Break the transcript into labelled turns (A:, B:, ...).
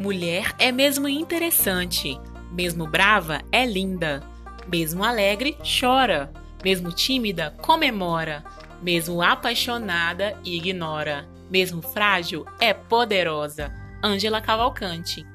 A: Mulher é mesmo interessante, mesmo brava é linda, mesmo alegre chora, mesmo tímida comemora, mesmo apaixonada ignora, mesmo frágil é poderosa. Ângela Cavalcante.